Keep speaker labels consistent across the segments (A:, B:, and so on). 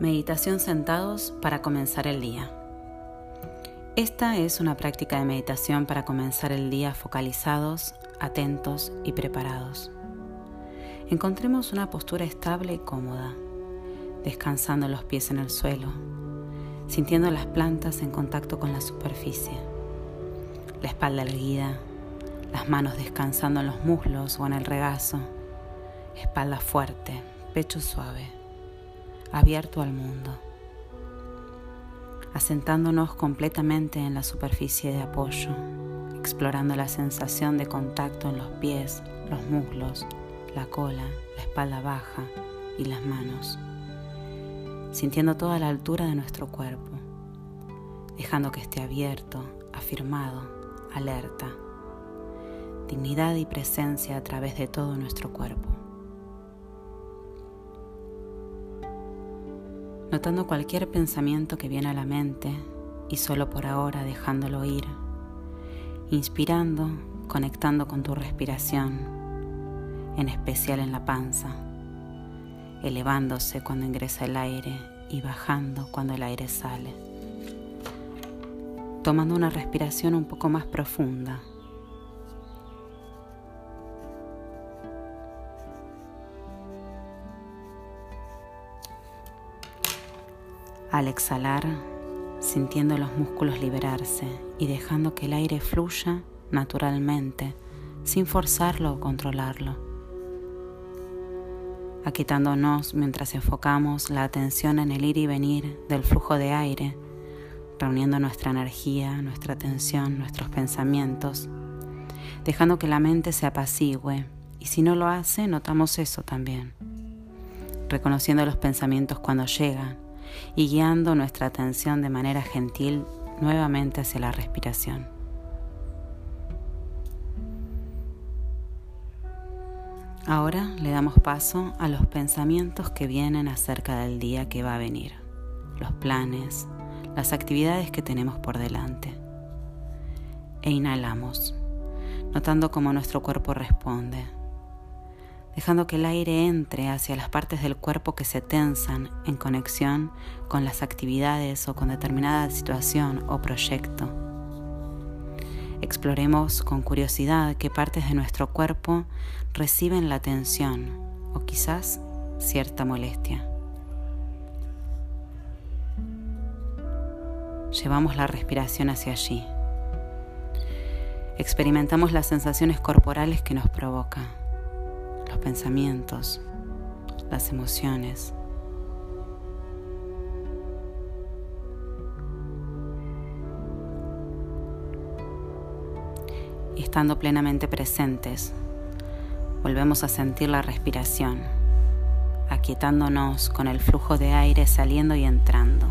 A: Meditación sentados para comenzar el día. Esta es una práctica de meditación para comenzar el día focalizados, atentos y preparados. Encontremos una postura estable y cómoda, descansando los pies en el suelo, sintiendo las plantas en contacto con la superficie, la espalda erguida, las manos descansando en los muslos o en el regazo, espalda fuerte, pecho suave abierto al mundo, asentándonos completamente en la superficie de apoyo, explorando la sensación de contacto en los pies, los muslos, la cola, la espalda baja y las manos, sintiendo toda la altura de nuestro cuerpo, dejando que esté abierto, afirmado, alerta, dignidad y presencia a través de todo nuestro cuerpo. Notando cualquier pensamiento que viene a la mente y solo por ahora dejándolo ir, inspirando, conectando con tu respiración, en especial en la panza, elevándose cuando ingresa el aire y bajando cuando el aire sale, tomando una respiración un poco más profunda Al exhalar, sintiendo los músculos liberarse y dejando que el aire fluya naturalmente, sin forzarlo o controlarlo. Aquitándonos mientras enfocamos la atención en el ir y venir del flujo de aire, reuniendo nuestra energía, nuestra atención, nuestros pensamientos, dejando que la mente se apacigüe y si no lo hace, notamos eso también, reconociendo los pensamientos cuando llegan y guiando nuestra atención de manera gentil nuevamente hacia la respiración. Ahora le damos paso a los pensamientos que vienen acerca del día que va a venir, los planes, las actividades que tenemos por delante. E inhalamos, notando cómo nuestro cuerpo responde dejando que el aire entre hacia las partes del cuerpo que se tensan en conexión con las actividades o con determinada situación o proyecto. Exploremos con curiosidad qué partes de nuestro cuerpo reciben la tensión o quizás cierta molestia. Llevamos la respiración hacia allí. Experimentamos las sensaciones corporales que nos provoca pensamientos, las emociones. Y estando plenamente presentes, volvemos a sentir la respiración, aquietándonos con el flujo de aire saliendo y entrando.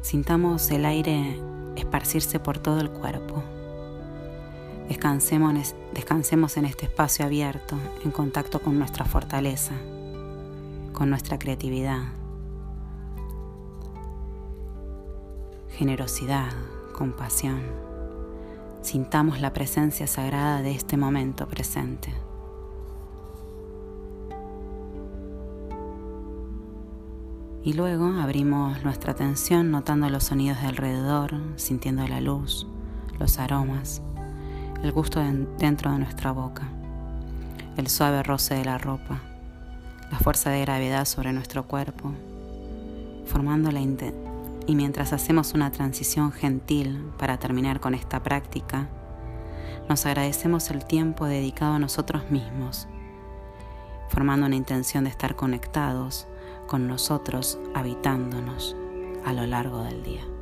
A: Sintamos el aire esparcirse por todo el cuerpo. Descansemos, en este espacio abierto, en contacto con nuestra fortaleza, con nuestra creatividad, generosidad, compasión. Sintamos la presencia sagrada de este momento presente. Y luego abrimos nuestra atención notando los sonidos de alrededor, sintiendo la luz, los aromas el gusto dentro de nuestra boca, el suave roce de la ropa, la fuerza de gravedad sobre nuestro cuerpo, formando la y mientras hacemos una transición gentil para terminar con esta práctica, nos agradecemos el tiempo dedicado a nosotros mismos, formando una intención de estar conectados con nosotros, habitándonos a lo largo del día.